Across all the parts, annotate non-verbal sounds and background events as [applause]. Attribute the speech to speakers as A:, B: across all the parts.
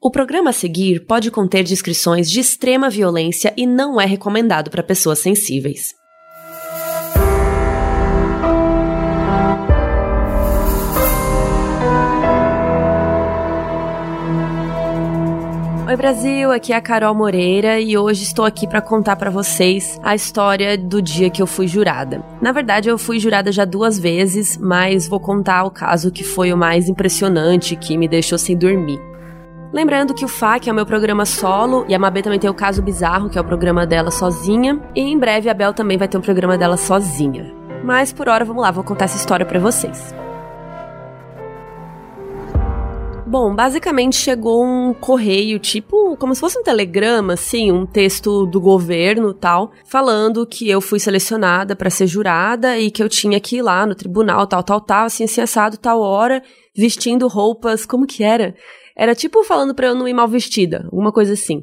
A: O programa a seguir pode conter descrições de extrema violência e não é recomendado para pessoas sensíveis. Oi Brasil, aqui é a Carol Moreira e hoje estou aqui para contar para vocês a história do dia que eu fui jurada. Na verdade, eu fui jurada já duas vezes, mas vou contar o caso que foi o mais impressionante, que me deixou sem dormir. Lembrando que o FAC é o meu programa solo e a Mabê também tem o Caso Bizarro, que é o programa dela sozinha. E em breve a Bel também vai ter um programa dela sozinha. Mas por hora, vamos lá, vou contar essa história para vocês. Bom, basicamente chegou um correio, tipo, como se fosse um telegrama, assim, um texto do governo tal, falando que eu fui selecionada para ser jurada e que eu tinha que ir lá no tribunal, tal, tal, tal, assim, assim, assado, tal hora, vestindo roupas, como que era? Era tipo falando pra eu não ir mal vestida, alguma coisa assim.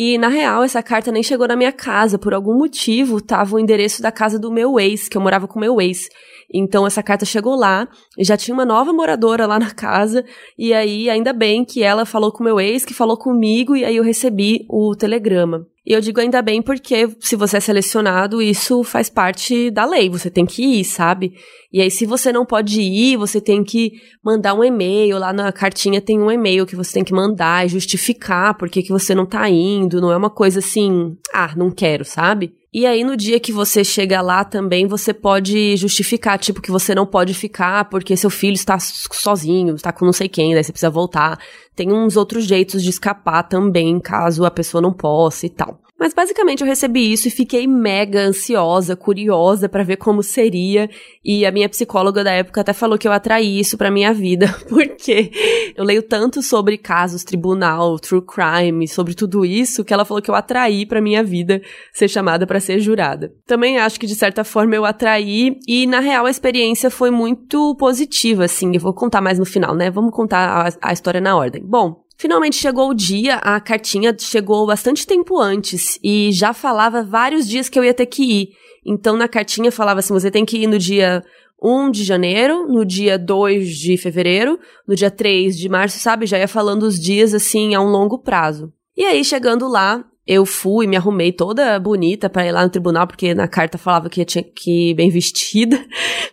A: E, na real, essa carta nem chegou na minha casa. Por algum motivo, tava o endereço da casa do meu ex, que eu morava com meu ex. Então, essa carta chegou lá, já tinha uma nova moradora lá na casa, e aí, ainda bem que ela falou com meu ex, que falou comigo, e aí eu recebi o telegrama. E eu digo ainda bem porque se você é selecionado, isso faz parte da lei, você tem que ir, sabe? E aí, se você não pode ir, você tem que mandar um e-mail. Lá na cartinha tem um e-mail que você tem que mandar e justificar por que, que você não tá indo. Não é uma coisa assim, ah, não quero, sabe? E aí, no dia que você chega lá também, você pode justificar, tipo, que você não pode ficar porque seu filho está sozinho, está com não sei quem, daí você precisa voltar. Tem uns outros jeitos de escapar também, caso a pessoa não possa e tal. Mas basicamente eu recebi isso e fiquei mega ansiosa, curiosa para ver como seria. E a minha psicóloga da época até falou que eu atraí isso para minha vida, [laughs] porque eu leio tanto sobre casos, tribunal, true crime, sobre tudo isso, que ela falou que eu atraí para minha vida ser chamada para ser jurada. Também acho que de certa forma eu atraí e na real a experiência foi muito positiva, assim. Eu vou contar mais no final, né? Vamos contar a, a história na ordem. Bom, Finalmente chegou o dia, a cartinha chegou bastante tempo antes e já falava vários dias que eu ia ter que ir. Então na cartinha falava assim: você tem que ir no dia 1 de janeiro, no dia 2 de fevereiro, no dia 3 de março, sabe? Já ia falando os dias assim a um longo prazo. E aí, chegando lá, eu fui, me arrumei toda bonita para ir lá no tribunal, porque na carta falava que eu tinha que ir bem [laughs] vestida.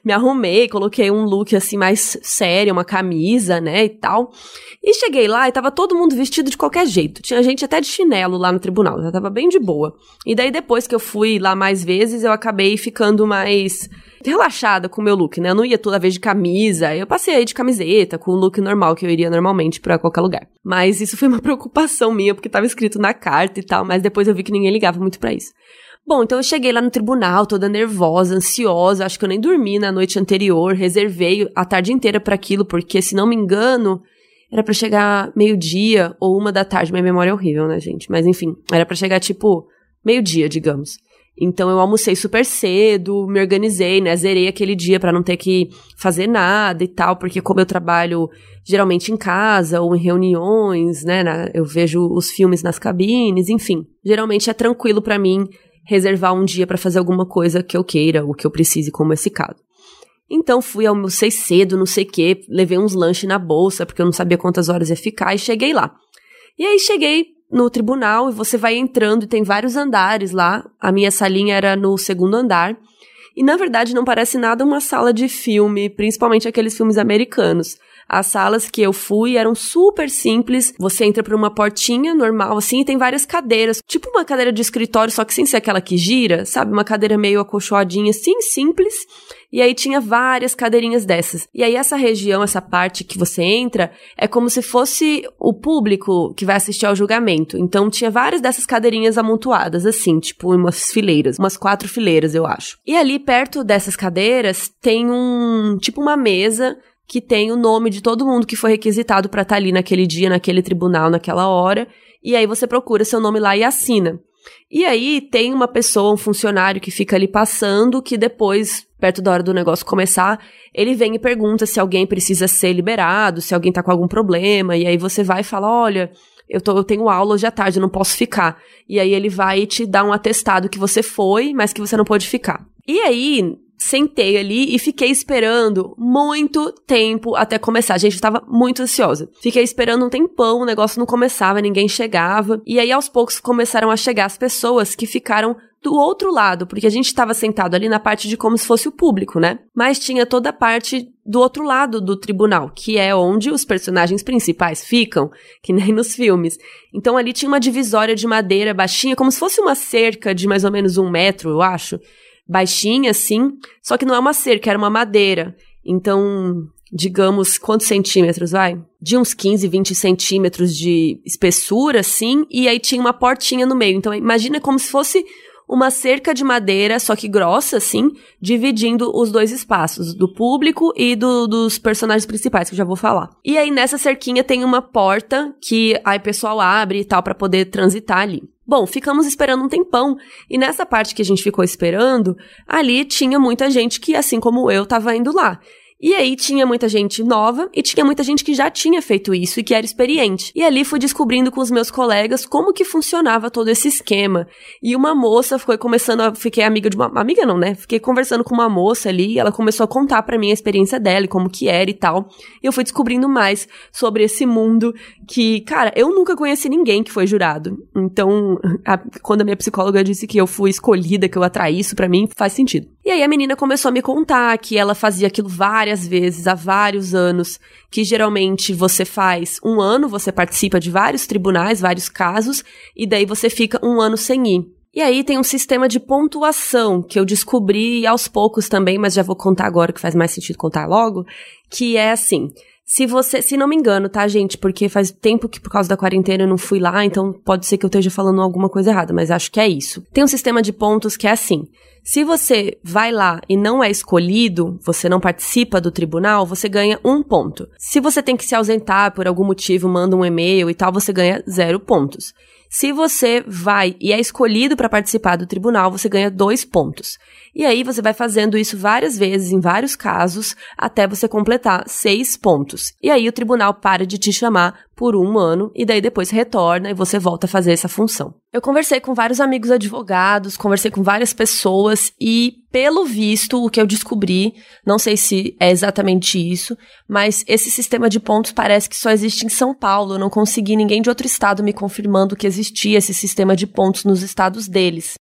A: me arrumei, coloquei um look assim mais sério, uma camisa, né, e tal. E cheguei lá e tava todo mundo vestido de qualquer jeito. Tinha gente até de chinelo lá no tribunal, já tava bem de boa. E daí depois que eu fui lá mais vezes, eu acabei ficando mais relaxada com o meu look, né? Eu não ia toda vez de camisa, eu passei aí de camiseta, com o look normal que eu iria normalmente para qualquer lugar. Mas isso foi uma [laughs] preocupação minha, porque tava escrito na carta e tal, mas depois eu vi que ninguém ligava muito para isso. Bom, então eu cheguei lá no tribunal, toda nervosa, ansiosa, acho que eu nem dormi na noite anterior, reservei a tarde inteira para aquilo, porque se não me engano, era para chegar meio-dia ou uma da tarde, minha memória é horrível, né, gente? Mas enfim, era para chegar tipo meio-dia, digamos. Então eu almocei super cedo, me organizei, né? Zerei aquele dia para não ter que fazer nada e tal, porque como eu trabalho geralmente em casa ou em reuniões, né? Na, eu vejo os filmes nas cabines, enfim. Geralmente é tranquilo para mim reservar um dia para fazer alguma coisa que eu queira, o que eu precise, como esse caso. Então fui, almocei cedo, não sei o quê, levei uns lanches na bolsa, porque eu não sabia quantas horas ia ficar, e cheguei lá. E aí cheguei, no tribunal e você vai entrando e tem vários andares lá. A minha salinha era no segundo andar. E na verdade não parece nada uma sala de filme, principalmente aqueles filmes americanos. As salas que eu fui eram super simples. Você entra por uma portinha normal, assim, e tem várias cadeiras. Tipo uma cadeira de escritório, só que sem ser aquela que gira, sabe? Uma cadeira meio acolchoadinha, assim, simples. E aí tinha várias cadeirinhas dessas. E aí essa região, essa parte que você entra, é como se fosse o público que vai assistir ao julgamento. Então tinha várias dessas cadeirinhas amontoadas, assim, tipo umas fileiras, umas quatro fileiras, eu acho. E ali perto dessas cadeiras tem um, tipo uma mesa que tem o nome de todo mundo que foi requisitado para estar tá ali naquele dia, naquele tribunal, naquela hora. E aí você procura seu nome lá e assina. E aí tem uma pessoa, um funcionário que fica ali passando, que depois, perto da hora do negócio começar, ele vem e pergunta se alguém precisa ser liberado, se alguém tá com algum problema, e aí você vai e fala, olha, eu, tô, eu tenho aula hoje à tarde, eu não posso ficar. E aí ele vai te dar um atestado que você foi, mas que você não pode ficar. E aí, sentei ali e fiquei esperando muito tempo até começar. Gente, eu tava muito ansiosa. Fiquei esperando um tempão, o negócio não começava, ninguém chegava. E aí, aos poucos, começaram a chegar as pessoas que ficaram do outro lado, porque a gente estava sentado ali na parte de como se fosse o público, né? Mas tinha toda a parte do outro lado do tribunal, que é onde os personagens principais ficam, que nem nos filmes. Então ali tinha uma divisória de madeira baixinha, como se fosse uma cerca de mais ou menos um metro, eu acho. Baixinha, assim, só que não é uma cerca, era uma madeira. Então, digamos, quantos centímetros, vai? De uns 15, 20 centímetros de espessura, assim, e aí tinha uma portinha no meio. Então, imagina como se fosse uma cerca de madeira, só que grossa, assim, dividindo os dois espaços, do público e do, dos personagens principais, que eu já vou falar. E aí, nessa cerquinha tem uma porta que aí o pessoal abre e tal para poder transitar ali. Bom, ficamos esperando um tempão, e nessa parte que a gente ficou esperando, ali tinha muita gente que, assim como eu, tava indo lá. E aí tinha muita gente nova e tinha muita gente que já tinha feito isso e que era experiente. E ali fui descobrindo com os meus colegas como que funcionava todo esse esquema. E uma moça foi começando a fiquei amiga de uma amiga não, né? Fiquei conversando com uma moça ali, e ela começou a contar para mim a experiência dela e como que era e tal. E eu fui descobrindo mais sobre esse mundo que, cara, eu nunca conheci ninguém que foi jurado. Então, [laughs] a, quando a minha psicóloga disse que eu fui escolhida, que eu atraí isso para mim, faz sentido. E aí a menina começou a me contar que ela fazia aquilo várias vezes, há vários anos, que geralmente você faz um ano, você participa de vários tribunais, vários casos, e daí você fica um ano sem ir. E aí tem um sistema de pontuação que eu descobri aos poucos também, mas já vou contar agora que faz mais sentido contar logo, que é assim, se você, se não me engano, tá, gente? Porque faz tempo que por causa da quarentena eu não fui lá, então pode ser que eu esteja falando alguma coisa errada, mas acho que é isso. Tem um sistema de pontos que é assim: se você vai lá e não é escolhido, você não participa do tribunal, você ganha um ponto. Se você tem que se ausentar por algum motivo, manda um e-mail e tal, você ganha zero pontos. Se você vai e é escolhido para participar do tribunal, você ganha dois pontos. E aí você vai fazendo isso várias vezes, em vários casos, até você completar seis pontos. E aí o tribunal para de te chamar por um ano e daí depois retorna e você volta a fazer essa função. Eu conversei com vários amigos advogados, conversei com várias pessoas e, pelo visto, o que eu descobri, não sei se é exatamente isso, mas esse sistema de pontos parece que só existe em São Paulo. Eu não consegui ninguém de outro estado me confirmando que existia esse sistema de pontos nos estados deles.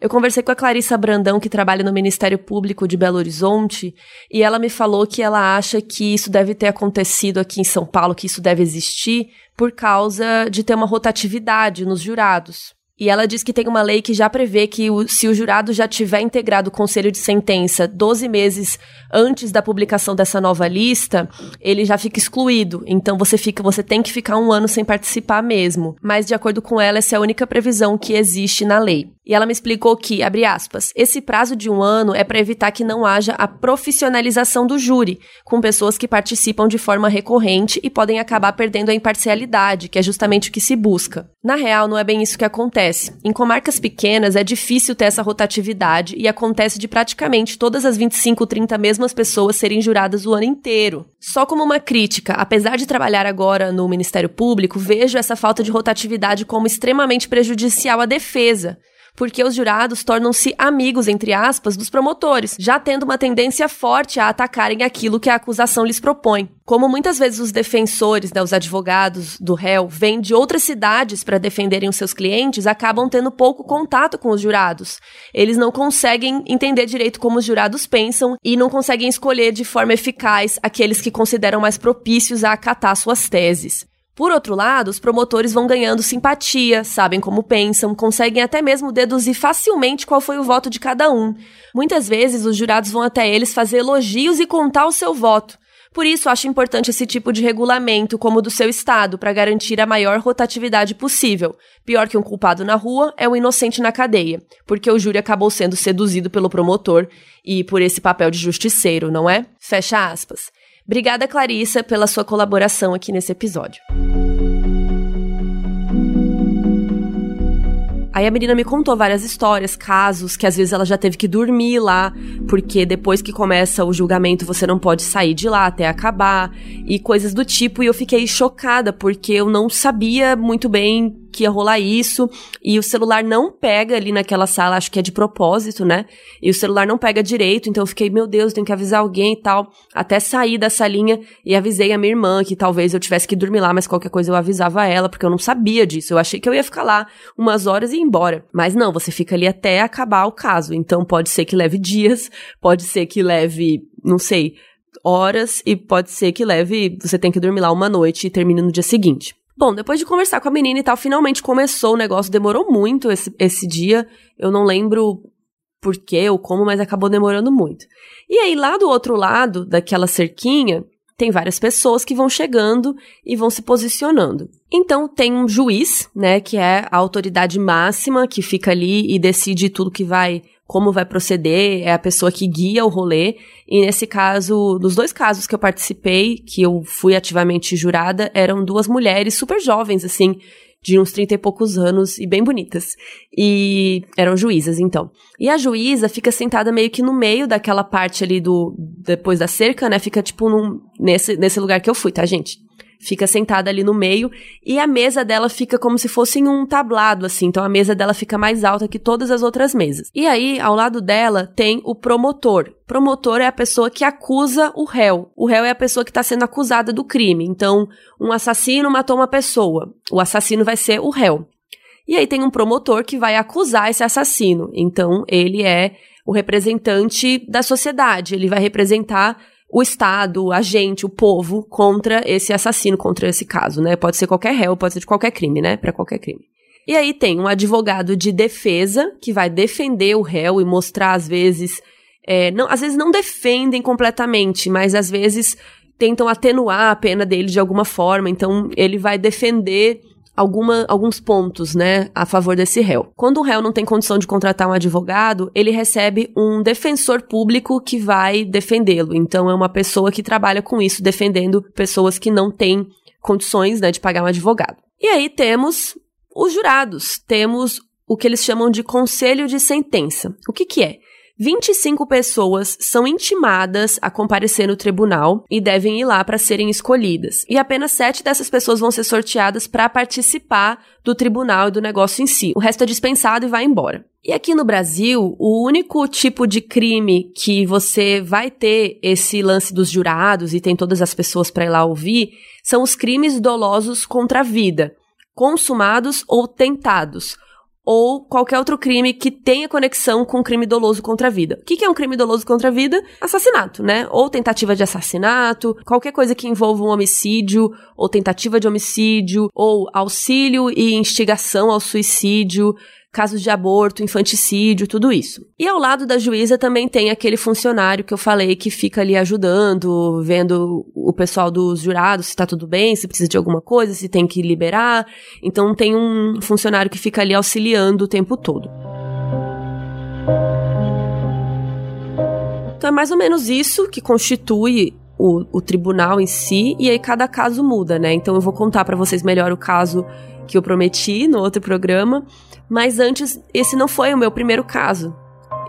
A: Eu conversei com a Clarissa Brandão, que trabalha no Ministério Público de Belo Horizonte, e ela me falou que ela acha que isso deve ter acontecido aqui em São Paulo, que isso deve existir, por causa de ter uma rotatividade nos jurados. E ela diz que tem uma lei que já prevê que o, se o jurado já tiver integrado o conselho de sentença 12 meses antes da publicação dessa nova lista, ele já fica excluído. Então você fica, você tem que ficar um ano sem participar mesmo. Mas de acordo com ela, essa é a única previsão que existe na lei. E ela me explicou que, abre aspas, esse prazo de um ano é para evitar que não haja a profissionalização do júri, com pessoas que participam de forma recorrente e podem acabar perdendo a imparcialidade, que é justamente o que se busca. Na real, não é bem isso que acontece. Em comarcas pequenas é difícil ter essa rotatividade e acontece de praticamente todas as 25, 30 mesmas pessoas serem juradas o ano inteiro. Só como uma crítica, apesar de trabalhar agora no Ministério Público, vejo essa falta de rotatividade como extremamente prejudicial à defesa porque os jurados tornam-se amigos, entre aspas, dos promotores, já tendo uma tendência forte a atacarem aquilo que a acusação lhes propõe. Como muitas vezes os defensores, né, os advogados do réu, vêm de outras cidades para defenderem os seus clientes, acabam tendo pouco contato com os jurados. Eles não conseguem entender direito como os jurados pensam e não conseguem escolher de forma eficaz aqueles que consideram mais propícios a acatar suas teses. Por outro lado, os promotores vão ganhando simpatia, sabem como pensam, conseguem até mesmo deduzir facilmente qual foi o voto de cada um. Muitas vezes, os jurados vão até eles fazer elogios e contar o seu voto. Por isso, acho importante esse tipo de regulamento, como o do seu estado, para garantir a maior rotatividade possível. Pior que um culpado na rua é um inocente na cadeia, porque o júri acabou sendo seduzido pelo promotor e por esse papel de justiceiro, não é? Fecha aspas. Obrigada, Clarissa, pela sua colaboração aqui nesse episódio. Aí a menina me contou várias histórias, casos que às vezes ela já teve que dormir lá, porque depois que começa o julgamento você não pode sair de lá até acabar, e coisas do tipo, e eu fiquei chocada, porque eu não sabia muito bem que ia rolar isso, e o celular não pega ali naquela sala, acho que é de propósito, né? E o celular não pega direito, então eu fiquei, meu Deus, tenho que avisar alguém e tal. Até sair da salinha e avisei a minha irmã que talvez eu tivesse que dormir lá, mas qualquer coisa eu avisava ela, porque eu não sabia disso. Eu achei que eu ia ficar lá umas horas e ir embora. Mas não, você fica ali até acabar o caso. Então pode ser que leve dias, pode ser que leve, não sei, horas e pode ser que leve, você tem que dormir lá uma noite e termine no dia seguinte. Bom, depois de conversar com a menina e tal, finalmente começou o negócio, demorou muito esse, esse dia, eu não lembro por quê ou como, mas acabou demorando muito. E aí, lá do outro lado daquela cerquinha, tem várias pessoas que vão chegando e vão se posicionando. Então tem um juiz, né, que é a autoridade máxima que fica ali e decide tudo que vai como vai proceder, é a pessoa que guia o rolê. E nesse caso, nos dois casos que eu participei, que eu fui ativamente jurada, eram duas mulheres super jovens, assim, de uns trinta e poucos anos e bem bonitas. E eram juízas, então. E a juíza fica sentada meio que no meio daquela parte ali do. depois da cerca, né? Fica tipo num, nesse, nesse lugar que eu fui, tá, gente? Fica sentada ali no meio e a mesa dela fica como se fosse um tablado, assim. Então a mesa dela fica mais alta que todas as outras mesas. E aí, ao lado dela, tem o promotor. Promotor é a pessoa que acusa o réu. O réu é a pessoa que está sendo acusada do crime. Então, um assassino matou uma pessoa. O assassino vai ser o réu. E aí tem um promotor que vai acusar esse assassino. Então, ele é o representante da sociedade. Ele vai representar o Estado, a gente, o povo contra esse assassino, contra esse caso, né? Pode ser qualquer réu, pode ser de qualquer crime, né? Para qualquer crime. E aí tem um advogado de defesa que vai defender o réu e mostrar às vezes, é, não, às vezes não defendem completamente, mas às vezes tentam atenuar a pena dele de alguma forma. Então ele vai defender alguma, alguns pontos, né, a favor desse réu. Quando o réu não tem condição de contratar um advogado, ele recebe um defensor público que vai defendê-lo. Então é uma pessoa que trabalha com isso, defendendo pessoas que não têm condições, né, de pagar um advogado. E aí temos os jurados, temos o que eles chamam de conselho de sentença. O que que é? 25 pessoas são intimadas a comparecer no tribunal e devem ir lá para serem escolhidas. E apenas sete dessas pessoas vão ser sorteadas para participar do tribunal e do negócio em si. O resto é dispensado e vai embora. E aqui no Brasil, o único tipo de crime que você vai ter esse lance dos jurados e tem todas as pessoas para ir lá ouvir são os crimes dolosos contra a vida, consumados ou tentados ou qualquer outro crime que tenha conexão com um crime doloso contra a vida. O que, é um crime doloso contra a vida? Assassinato, né? Ou tentativa de assassinato, qualquer coisa que envolva um homicídio, ou tentativa de homicídio, ou auxílio e instigação ao suicídio, casos de aborto, infanticídio, tudo isso. E ao lado da juíza também tem aquele funcionário que eu falei que fica ali ajudando, vendo o pessoal dos jurados se tá tudo bem, se precisa de alguma coisa, se tem que liberar. Então tem um funcionário que fica ali auxiliando o tempo todo. Então é mais ou menos isso que constitui o, o tribunal em si, e aí cada caso muda, né? Então eu vou contar para vocês melhor o caso que eu prometi no outro programa, mas antes, esse não foi o meu primeiro caso.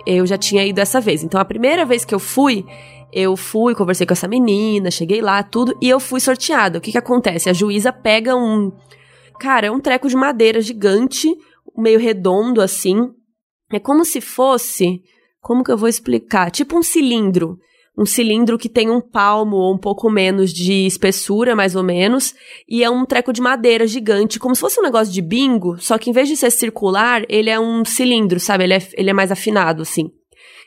A: Eu já tinha ido essa vez. Então, a primeira vez que eu fui, eu fui, conversei com essa menina, cheguei lá, tudo, e eu fui sorteada. O que que acontece? A juíza pega um. Cara, é um treco de madeira gigante, meio redondo assim. É como se fosse. Como que eu vou explicar? Tipo um cilindro um cilindro que tem um palmo ou um pouco menos de espessura, mais ou menos, e é um treco de madeira gigante, como se fosse um negócio de bingo, só que em vez de ser circular, ele é um cilindro, sabe? Ele é, ele é mais afinado, assim.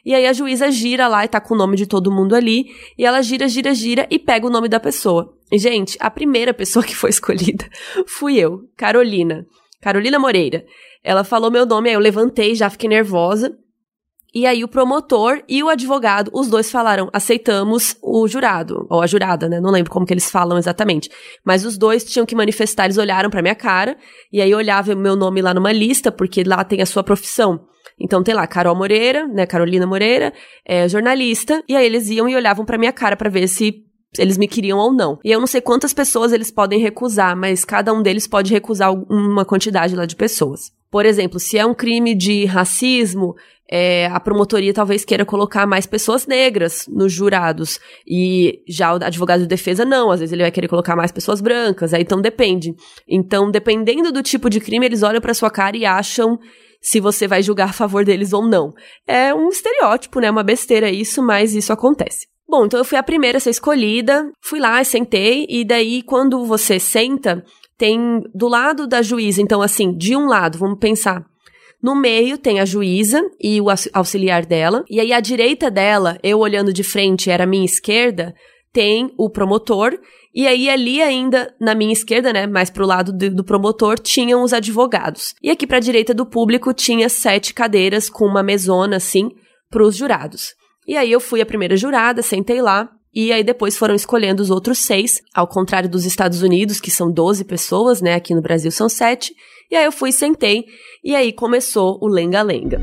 A: E aí a juíza gira lá e tá com o nome de todo mundo ali, e ela gira, gira, gira e pega o nome da pessoa. E, gente, a primeira [laughs] pessoa que foi escolhida fui eu, Carolina. Carolina Moreira. Ela falou meu nome, aí eu levantei, já fiquei nervosa. E aí o promotor e o advogado, os dois falaram, aceitamos o jurado, ou a jurada, né? Não lembro como que eles falam exatamente. Mas os dois tinham que manifestar, eles olharam pra minha cara, e aí olhava meu nome lá numa lista, porque lá tem a sua profissão. Então tem lá Carol Moreira, né, Carolina Moreira, é jornalista, e aí eles iam e olhavam pra minha cara para ver se eles me queriam ou não. E eu não sei quantas pessoas eles podem recusar, mas cada um deles pode recusar uma quantidade lá de pessoas. Por exemplo, se é um crime de racismo, é, a promotoria talvez queira colocar mais pessoas negras nos jurados. E já o advogado de defesa não, às vezes ele vai querer colocar mais pessoas brancas, aí então depende. Então, dependendo do tipo de crime, eles olham para sua cara e acham se você vai julgar a favor deles ou não. É um estereótipo, né? Uma besteira isso, mas isso acontece. Bom, então eu fui a primeira a ser escolhida, fui lá, sentei, e daí quando você senta, tem do lado da juíza, então assim, de um lado, vamos pensar, no meio tem a juíza e o auxiliar dela. E aí à direita dela, eu olhando de frente, era a minha esquerda, tem o promotor. E aí ali ainda, na minha esquerda, né, mais pro lado do, do promotor, tinham os advogados. E aqui pra direita do público tinha sete cadeiras com uma mesona, assim, pros jurados. E aí eu fui a primeira jurada, sentei lá. E aí depois foram escolhendo os outros seis, ao contrário dos Estados Unidos, que são 12 pessoas, né? Aqui no Brasil são sete. E aí eu fui, sentei, e aí começou o lenga-lenga.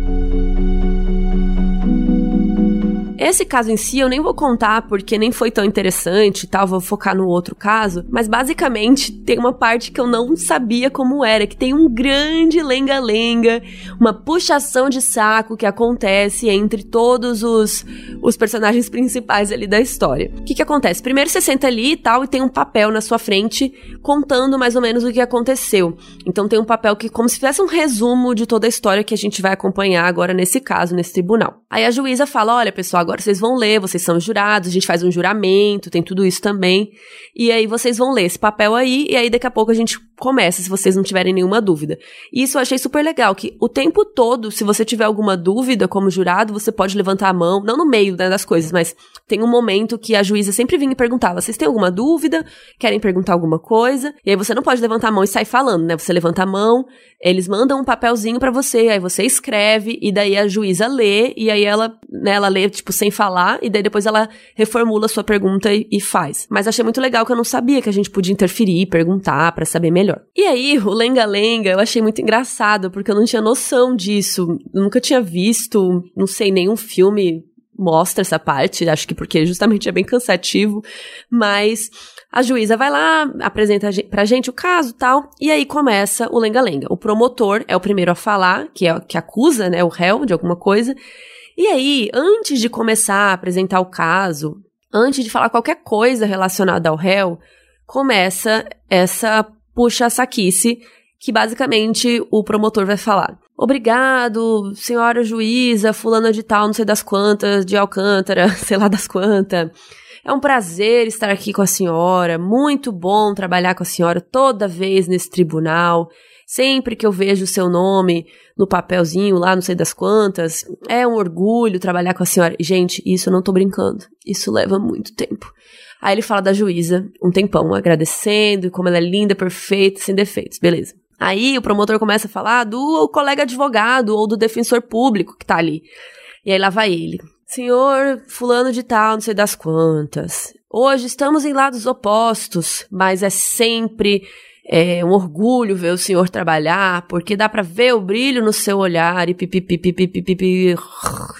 A: Esse caso em si eu nem vou contar porque nem foi tão interessante e tal, vou focar no outro caso, mas basicamente tem uma parte que eu não sabia como era, que tem um grande lenga-lenga, uma puxação de saco que acontece entre todos os, os personagens principais ali da história. O que que acontece? Primeiro você senta ali e tal e tem um papel na sua frente contando mais ou menos o que aconteceu. Então tem um papel que como se fizesse um resumo de toda a história que a gente vai acompanhar agora nesse caso, nesse tribunal. Aí a juíza fala: "Olha, pessoal, agora vocês vão ler, vocês são jurados, a gente faz um juramento, tem tudo isso também. E aí vocês vão ler esse papel aí, e aí daqui a pouco a gente começa, se vocês não tiverem nenhuma dúvida. E isso eu achei super legal, que o tempo todo, se você tiver alguma dúvida como jurado, você pode levantar a mão, não no meio né, das coisas, mas tem um momento que a juíza sempre vinha e perguntava: vocês têm alguma dúvida? Querem perguntar alguma coisa? E aí você não pode levantar a mão e sair falando, né? Você levanta a mão, eles mandam um papelzinho para você, aí você escreve, e daí a juíza lê, e aí ela, né, ela lê, tipo, sem falar, e daí depois ela reformula a sua pergunta e, e faz. Mas achei muito legal que eu não sabia que a gente podia interferir, perguntar para saber melhor melhor. E aí, o lenga-lenga eu achei muito engraçado, porque eu não tinha noção disso. Eu nunca tinha visto, não sei, nenhum filme mostra essa parte, acho que porque justamente é bem cansativo, mas a juíza vai lá, apresenta pra gente o caso tal, e aí começa o lenga-lenga. O promotor é o primeiro a falar, que é que acusa, né, o réu de alguma coisa. E aí, antes de começar a apresentar o caso, antes de falar qualquer coisa relacionada ao réu, começa essa puxa saquice, que basicamente o promotor vai falar. Obrigado, senhora juíza, fulana de tal, não sei das quantas, de Alcântara, [laughs] sei lá das quantas. É um prazer estar aqui com a senhora, muito bom trabalhar com a senhora toda vez nesse tribunal. Sempre que eu vejo o seu nome no papelzinho lá, não sei das quantas, é um orgulho trabalhar com a senhora. Gente, isso eu não tô brincando. Isso leva muito tempo. Aí ele fala da juíza um tempão, agradecendo, como ela é linda, perfeita, sem defeitos, beleza. Aí o promotor começa a falar do colega advogado ou do defensor público que tá ali. E aí lá vai ele. Senhor fulano de tal, não sei das quantas. Hoje estamos em lados opostos, mas é sempre é, um orgulho ver o senhor trabalhar, porque dá para ver o brilho no seu olhar e pipipipipipipi.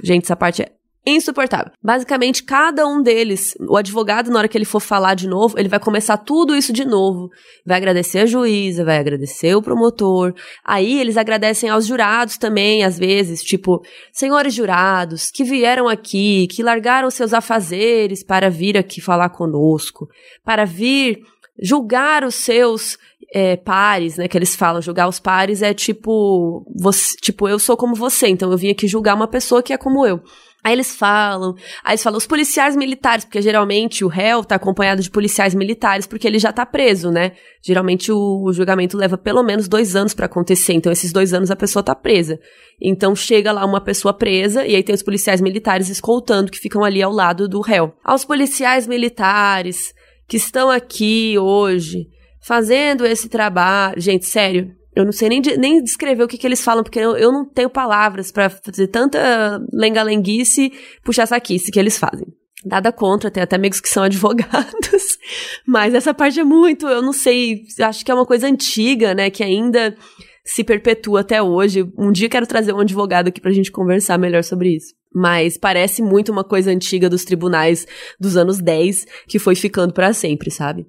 A: Gente, essa parte é insuportável. Basicamente, cada um deles, o advogado, na hora que ele for falar de novo, ele vai começar tudo isso de novo. Vai agradecer a juíza, vai agradecer o promotor. Aí eles agradecem aos jurados também, às vezes, tipo, senhores jurados que vieram aqui, que largaram seus afazeres para vir aqui falar conosco, para vir julgar os seus é, pares, né, que eles falam, julgar os pares é tipo, você, tipo, eu sou como você, então eu vim aqui julgar uma pessoa que é como eu. Aí eles falam, aí eles falam os policiais militares, porque geralmente o réu tá acompanhado de policiais militares, porque ele já tá preso, né? Geralmente o, o julgamento leva pelo menos dois anos para acontecer, então esses dois anos a pessoa tá presa. Então chega lá uma pessoa presa, e aí tem os policiais militares escoltando, que ficam ali ao lado do réu. Aos policiais militares que estão aqui hoje, fazendo esse trabalho. Gente, sério, eu não sei nem, nem descrever o que, que eles falam, porque eu, eu não tenho palavras para fazer tanta lenga-lenguice, puxar saquice que eles fazem. Nada contra, tem até amigos que são [laughs] advogados, mas essa parte é muito, eu não sei, acho que é uma coisa antiga, né, que ainda se perpetua até hoje. Um dia quero trazer um advogado aqui pra gente conversar melhor sobre isso. Mas parece muito uma coisa antiga dos tribunais dos anos 10 que foi ficando para sempre, sabe?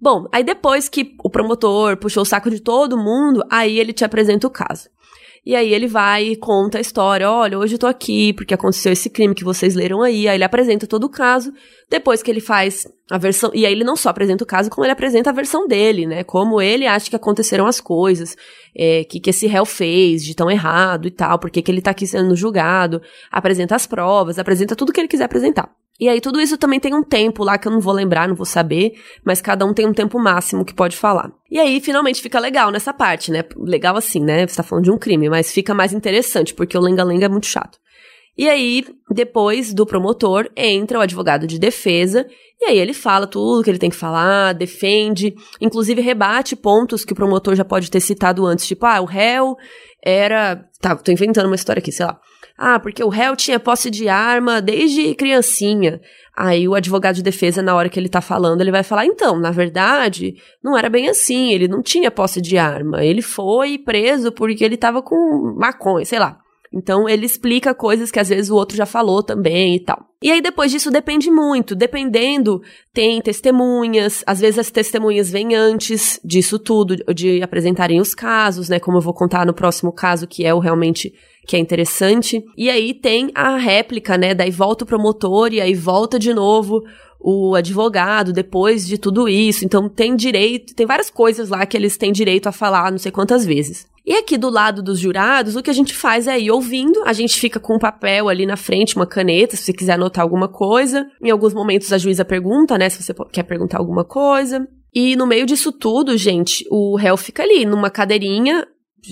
A: Bom, aí depois que o promotor puxou o saco de todo mundo, aí ele te apresenta o caso. E aí ele vai e conta a história. Olha, hoje eu tô aqui porque aconteceu esse crime que vocês leram aí. Aí ele apresenta todo o caso. Depois que ele faz a versão. E aí ele não só apresenta o caso, como ele apresenta a versão dele, né? Como ele acha que aconteceram as coisas. É, que, que esse réu fez de tão errado e tal. Porque que ele tá aqui sendo julgado. Apresenta as provas, apresenta tudo que ele quiser apresentar. E aí tudo isso também tem um tempo lá que eu não vou lembrar, não vou saber, mas cada um tem um tempo máximo que pode falar. E aí finalmente fica legal nessa parte, né? Legal assim, né? Você tá falando de um crime, mas fica mais interessante, porque o lenga-lenga é muito chato. E aí, depois do promotor, entra o advogado de defesa, e aí ele fala tudo que ele tem que falar, defende, inclusive rebate pontos que o promotor já pode ter citado antes, tipo, ah, o réu era. Tá, tô inventando uma história aqui, sei lá. Ah, porque o réu tinha posse de arma desde criancinha. Aí o advogado de defesa, na hora que ele tá falando, ele vai falar: então, na verdade, não era bem assim, ele não tinha posse de arma. Ele foi preso porque ele tava com maconha, sei lá. Então ele explica coisas que às vezes o outro já falou também e tal. E aí depois disso depende muito, dependendo, tem testemunhas, às vezes as testemunhas vêm antes disso tudo, de apresentarem os casos, né, como eu vou contar no próximo caso, que é o realmente que é interessante. E aí tem a réplica, né, daí volta o promotor e aí volta de novo o advogado depois de tudo isso. Então tem direito, tem várias coisas lá que eles têm direito a falar não sei quantas vezes. E aqui do lado dos jurados, o que a gente faz é ir ouvindo, a gente fica com um papel ali na frente, uma caneta, se você quiser anotar alguma coisa. Em alguns momentos a juíza pergunta, né, se você quer perguntar alguma coisa. E no meio disso tudo, gente, o réu fica ali numa cadeirinha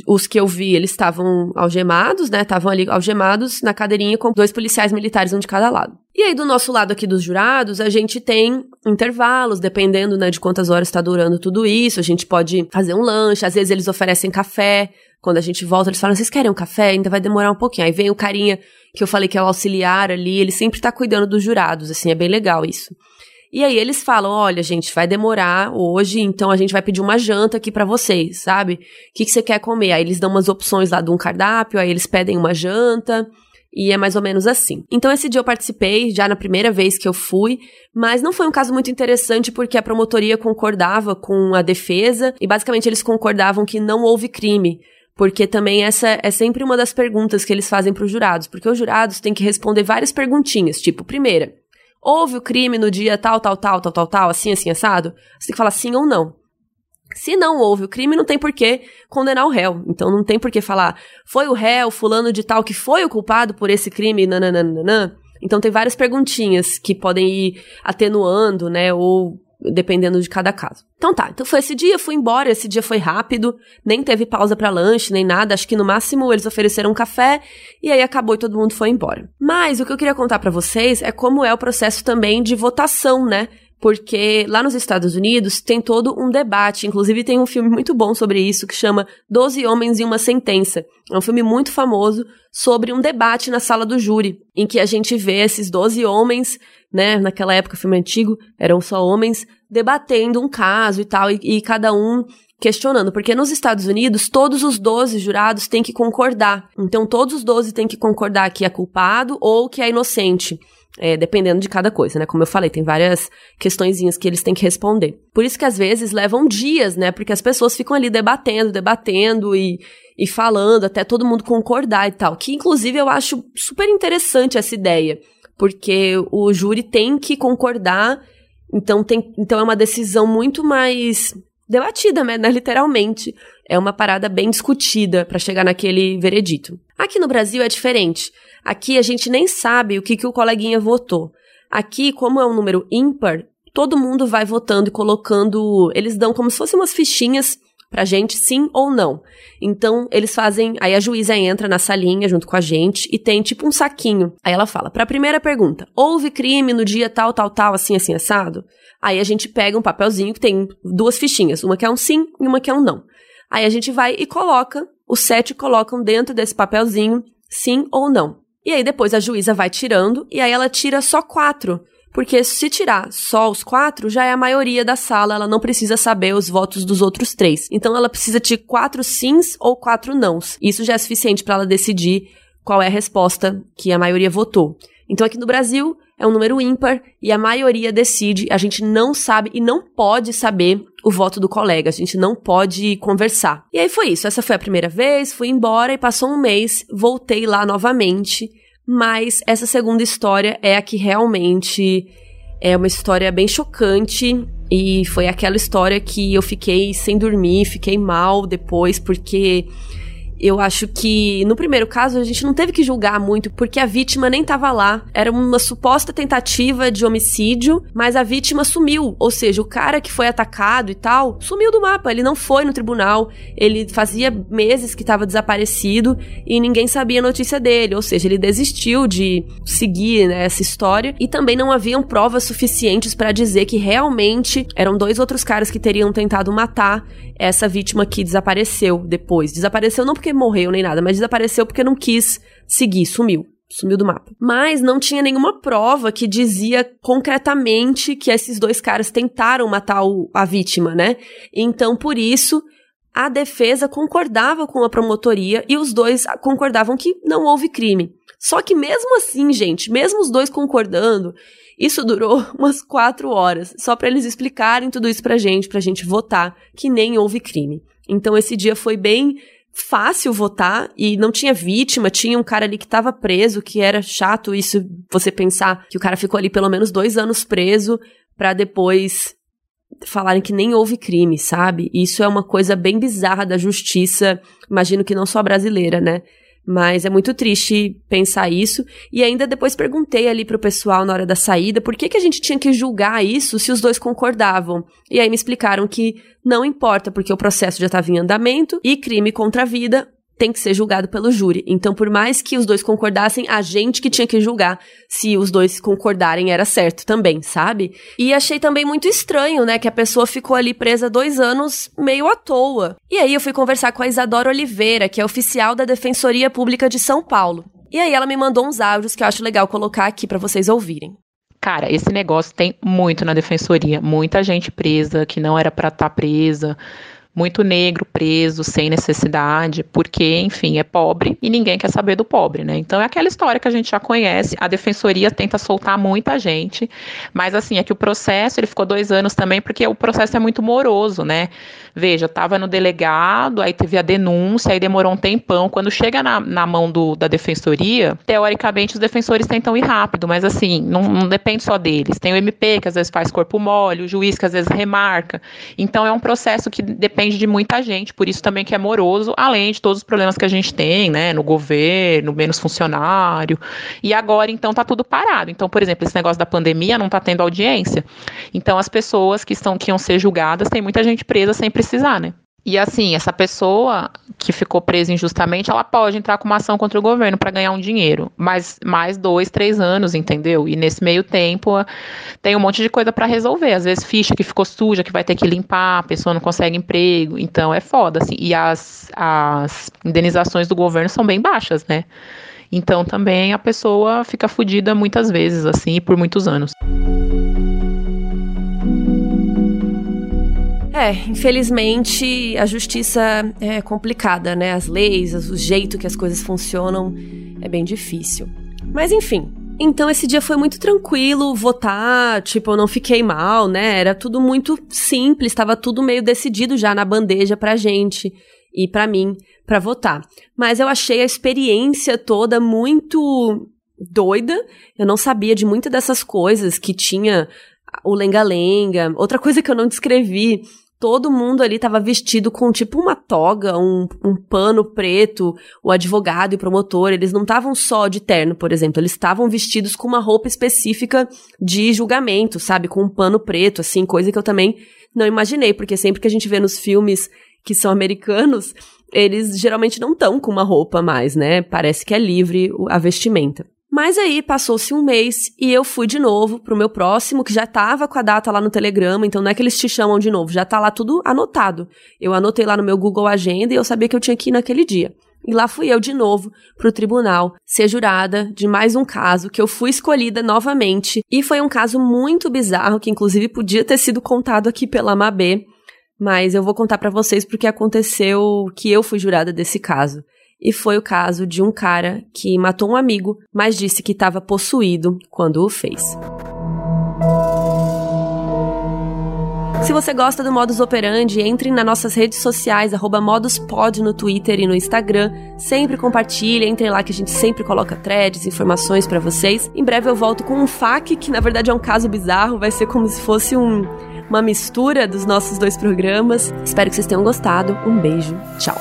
A: os que eu vi, eles estavam algemados, né? Estavam ali algemados na cadeirinha com dois policiais militares, um de cada lado. E aí, do nosso lado aqui dos jurados, a gente tem intervalos, dependendo, né, de quantas horas está durando tudo isso. A gente pode fazer um lanche, às vezes eles oferecem café. Quando a gente volta, eles falam: vocês querem um café? Ainda vai demorar um pouquinho. Aí vem o carinha que eu falei que é o auxiliar ali, ele sempre tá cuidando dos jurados, assim, é bem legal isso. E aí eles falam: olha, gente, vai demorar hoje, então a gente vai pedir uma janta aqui para vocês, sabe? O que, que você quer comer? Aí eles dão umas opções lá de um cardápio, aí eles pedem uma janta. E é mais ou menos assim. Então, esse dia eu participei, já na primeira vez que eu fui, mas não foi um caso muito interessante porque a promotoria concordava com a defesa e basicamente eles concordavam que não houve crime. Porque também essa é sempre uma das perguntas que eles fazem para os jurados, porque os jurados têm que responder várias perguntinhas, tipo, primeira, houve o crime no dia tal, tal, tal, tal, tal, tal, assim, assim, assado, você tem que falar sim ou não. Se não houve o crime, não tem por que condenar o réu. Então não tem por que falar, foi o réu, fulano de tal, que foi o culpado por esse crime, nananana. Então tem várias perguntinhas que podem ir atenuando, né, ou dependendo de cada caso. Então tá, então foi esse dia, fui embora, esse dia foi rápido, nem teve pausa para lanche, nem nada, acho que no máximo eles ofereceram um café e aí acabou e todo mundo foi embora. Mas o que eu queria contar para vocês é como é o processo também de votação, né? Porque lá nos Estados Unidos tem todo um debate, inclusive tem um filme muito bom sobre isso que chama Doze Homens e uma Sentença. É um filme muito famoso sobre um debate na sala do júri, em que a gente vê esses doze homens, né, naquela época filme antigo, eram só homens, debatendo um caso e tal, e, e cada um questionando, porque nos Estados Unidos todos os 12 jurados têm que concordar. Então todos os 12 têm que concordar que é culpado ou que é inocente. É, dependendo de cada coisa, né? Como eu falei, tem várias questõezinhas que eles têm que responder. Por isso que às vezes levam dias, né? Porque as pessoas ficam ali debatendo, debatendo e, e falando até todo mundo concordar e tal. Que inclusive eu acho super interessante essa ideia. Porque o júri tem que concordar, então, tem, então é uma decisão muito mais debatida, né? [laughs] Literalmente. É uma parada bem discutida para chegar naquele veredito. Aqui no Brasil é diferente. Aqui a gente nem sabe o que, que o coleguinha votou. Aqui, como é um número ímpar, todo mundo vai votando e colocando. Eles dão como se fossem umas fichinhas pra gente, sim ou não. Então, eles fazem. Aí a juíza entra na salinha junto com a gente e tem tipo um saquinho. Aí ela fala: pra primeira pergunta, houve crime no dia tal, tal, tal, assim, assim, assado? Aí a gente pega um papelzinho que tem duas fichinhas, uma que é um sim e uma que é um não. Aí a gente vai e coloca, os sete colocam dentro desse papelzinho sim ou não. E aí depois a juíza vai tirando, e aí ela tira só quatro. Porque se tirar só os quatro, já é a maioria da sala, ela não precisa saber os votos dos outros três. Então ela precisa de quatro sims ou quatro nãos. Isso já é suficiente para ela decidir qual é a resposta que a maioria votou. Então aqui no Brasil é um número ímpar e a maioria decide. A gente não sabe e não pode saber o voto do colega, a gente não pode conversar. E aí foi isso. Essa foi a primeira vez, fui embora e passou um mês, voltei lá novamente. Mas essa segunda história é a que realmente é uma história bem chocante e foi aquela história que eu fiquei sem dormir, fiquei mal depois, porque eu acho que no primeiro caso a gente não teve que julgar muito porque a vítima nem estava lá. Era uma suposta tentativa de homicídio, mas a vítima sumiu. Ou seja, o cara que foi atacado e tal sumiu do mapa. Ele não foi no tribunal. Ele fazia meses que estava desaparecido e ninguém sabia a notícia dele. Ou seja, ele desistiu de seguir né, essa história e também não haviam provas suficientes para dizer que realmente eram dois outros caras que teriam tentado matar essa vítima que desapareceu depois. Desapareceu não porque morreu nem nada, mas desapareceu porque não quis seguir, sumiu. Sumiu do mapa. Mas não tinha nenhuma prova que dizia concretamente que esses dois caras tentaram matar o, a vítima, né? Então, por isso, a defesa concordava com a promotoria e os dois concordavam que não houve crime. Só que mesmo assim, gente, mesmo os dois concordando isso durou [laughs] umas quatro horas, só para eles explicarem tudo isso pra gente, pra gente votar que nem houve crime. Então esse dia foi bem fácil votar e não tinha vítima, tinha um cara ali que estava preso, que era chato isso, você pensar que o cara ficou ali pelo menos dois anos preso para depois falarem que nem houve crime, sabe? Isso é uma coisa bem bizarra da justiça, imagino que não só brasileira, né? Mas é muito triste pensar isso. E ainda depois perguntei ali pro pessoal na hora da saída por que, que a gente tinha que julgar isso se os dois concordavam. E aí me explicaram que não importa, porque o processo já estava em andamento e crime contra a vida tem que ser julgado pelo júri. Então, por mais que os dois concordassem, a gente que tinha que julgar se os dois concordarem era certo também, sabe? E achei também muito estranho, né, que a pessoa ficou ali presa dois anos meio à toa. E aí eu fui conversar com a Isadora Oliveira, que é oficial da Defensoria Pública de São Paulo. E aí ela me mandou uns áudios que eu acho legal colocar aqui para vocês ouvirem.
B: Cara, esse negócio tem muito na defensoria, muita gente presa que não era para estar tá presa muito negro preso sem necessidade, porque, enfim, é pobre e ninguém quer saber do pobre, né? Então é aquela história que a gente já conhece. A defensoria tenta soltar muita gente, mas assim é que o processo ele ficou dois anos também porque o processo é muito moroso, né? Veja, estava no delegado, aí teve a denúncia, aí demorou um tempão. Quando chega na, na mão do, da defensoria, teoricamente os defensores tentam ir rápido, mas assim, não, não depende só deles. Tem o MP que às vezes faz corpo mole, o juiz que às vezes remarca. Então é um processo que depende de muita gente, por isso também que é moroso, além de todos os problemas que a gente tem, né, no governo, menos funcionário. E agora, então, tá tudo parado. Então, por exemplo, esse negócio da pandemia não tá tendo audiência. Então, as pessoas que estão que iam ser julgadas, tem muita gente presa sem precisar, né? E assim, essa pessoa que ficou presa injustamente, ela pode entrar com uma ação contra o governo para ganhar um dinheiro, mas mais dois, três anos, entendeu? E nesse meio tempo tem um monte de coisa para resolver. Às vezes ficha que ficou suja, que vai ter que limpar, a pessoa não consegue emprego, então é foda, assim. E as, as indenizações do governo são bem baixas, né? Então também a pessoa fica fodida muitas vezes, assim, por muitos anos.
A: É, infelizmente a justiça é complicada, né? As leis, o jeito que as coisas funcionam é bem difícil. Mas enfim, então esse dia foi muito tranquilo, votar, tipo, eu não fiquei mal, né? Era tudo muito simples, estava tudo meio decidido já na bandeja pra gente e pra mim para votar. Mas eu achei a experiência toda muito doida. Eu não sabia de muitas dessas coisas que tinha o lenga-lenga. Outra coisa que eu não descrevi todo mundo ali tava vestido com tipo uma toga, um, um pano preto, o advogado e o promotor, eles não estavam só de terno, por exemplo, eles estavam vestidos com uma roupa específica de julgamento, sabe, com um pano preto, assim, coisa que eu também não imaginei, porque sempre que a gente vê nos filmes que são americanos, eles geralmente não estão com uma roupa mais, né? Parece que é livre a vestimenta. Mas aí passou-se um mês e eu fui de novo pro meu próximo, que já tava com a data lá no Telegrama, então não é que eles te chamam de novo, já tá lá tudo anotado. Eu anotei lá no meu Google Agenda e eu sabia que eu tinha que ir naquele dia. E lá fui eu de novo pro tribunal ser jurada de mais um caso que eu fui escolhida novamente. E foi um caso muito bizarro que inclusive podia ter sido contado aqui pela Mabê, mas eu vou contar para vocês porque aconteceu que eu fui jurada desse caso. E foi o caso de um cara que matou um amigo, mas disse que estava possuído quando o fez. Se você gosta do Modus Operandi, entre nas nossas redes sociais, moduspod no Twitter e no Instagram. Sempre compartilhe, entre lá que a gente sempre coloca threads, informações para vocês. Em breve eu volto com um FAQ, que na verdade é um caso bizarro, vai ser como se fosse um, uma mistura dos nossos dois programas. Espero que vocês tenham gostado. Um beijo, tchau.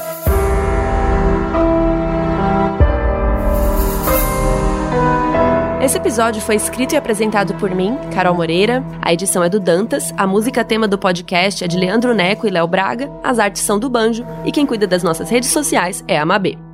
A: Esse episódio foi escrito e apresentado por mim, Carol Moreira. A edição é do Dantas, a música tema do podcast é de Leandro Neco e Léo Braga, as artes são do Banjo e quem cuida das nossas redes sociais é a Mabê.